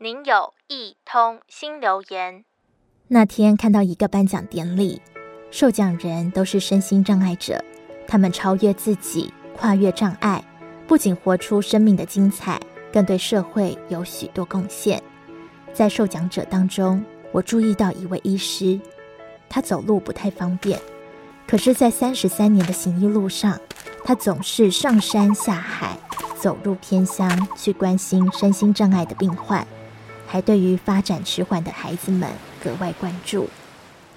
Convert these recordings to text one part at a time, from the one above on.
您有一通新留言。那天看到一个颁奖典礼，受奖人都是身心障碍者，他们超越自己，跨越障碍，不仅活出生命的精彩，更对社会有许多贡献。在受奖者当中，我注意到一位医师，他走路不太方便，可是，在三十三年的行医路上，他总是上山下海，走入偏乡去关心身心障碍的病患。还对于发展迟缓的孩子们格外关注，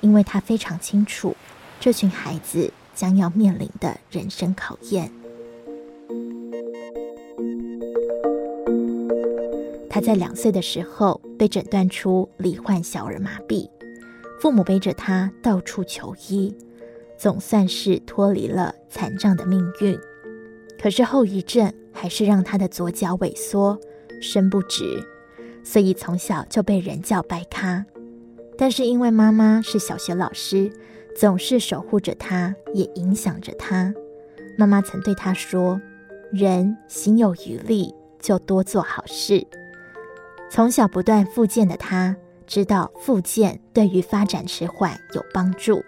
因为他非常清楚这群孩子将要面临的人生考验。他在两岁的时候被诊断出罹患小儿麻痹，父母背着他到处求医，总算是脱离了残障的命运。可是后遗症还是让他的左脚萎缩，伸不直。所以从小就被人叫白咖，但是因为妈妈是小学老师，总是守护着他，也影响着他。妈妈曾对他说：“人行有余力，就多做好事。”从小不断复健的他，知道复健对于发展迟缓有帮助，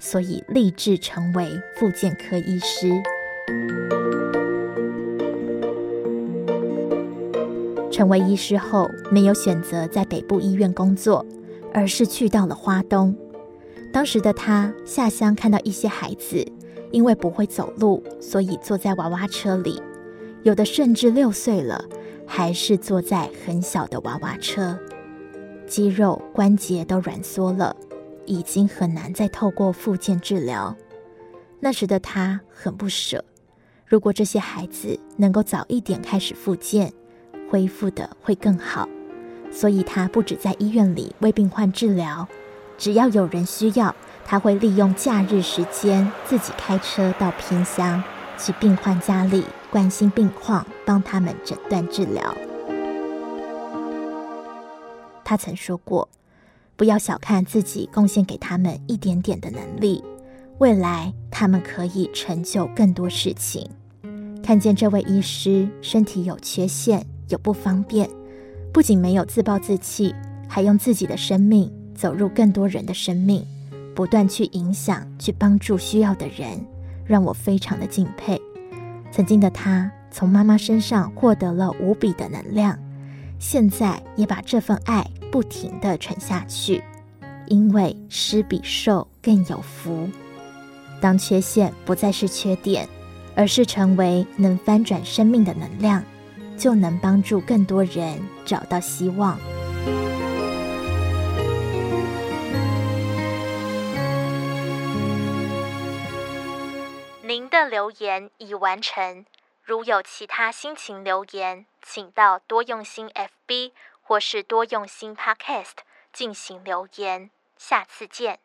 所以立志成为复健科医师。成为医师后，没有选择在北部医院工作，而是去到了花东。当时的他下乡看到一些孩子，因为不会走路，所以坐在娃娃车里，有的甚至六岁了，还是坐在很小的娃娃车，肌肉关节都软缩了，已经很难再透过复健治疗。那时的他很不舍，如果这些孩子能够早一点开始复健。恢复的会更好，所以他不止在医院里为病患治疗，只要有人需要，他会利用假日时间自己开车到偏乡去病患家里关心病况，帮他们诊断治疗。他曾说过：“不要小看自己贡献给他们一点点的能力，未来他们可以成就更多事情。”看见这位医师身体有缺陷。有不方便，不仅没有自暴自弃，还用自己的生命走入更多人的生命，不断去影响、去帮助需要的人，让我非常的敬佩。曾经的他从妈妈身上获得了无比的能量，现在也把这份爱不停地传下去，因为施比受更有福。当缺陷不再是缺点，而是成为能翻转生命的能量。就能帮助更多人找到希望。您的留言已完成，如有其他心情留言，请到多用心 FB 或是多用心 Podcast 进行留言。下次见。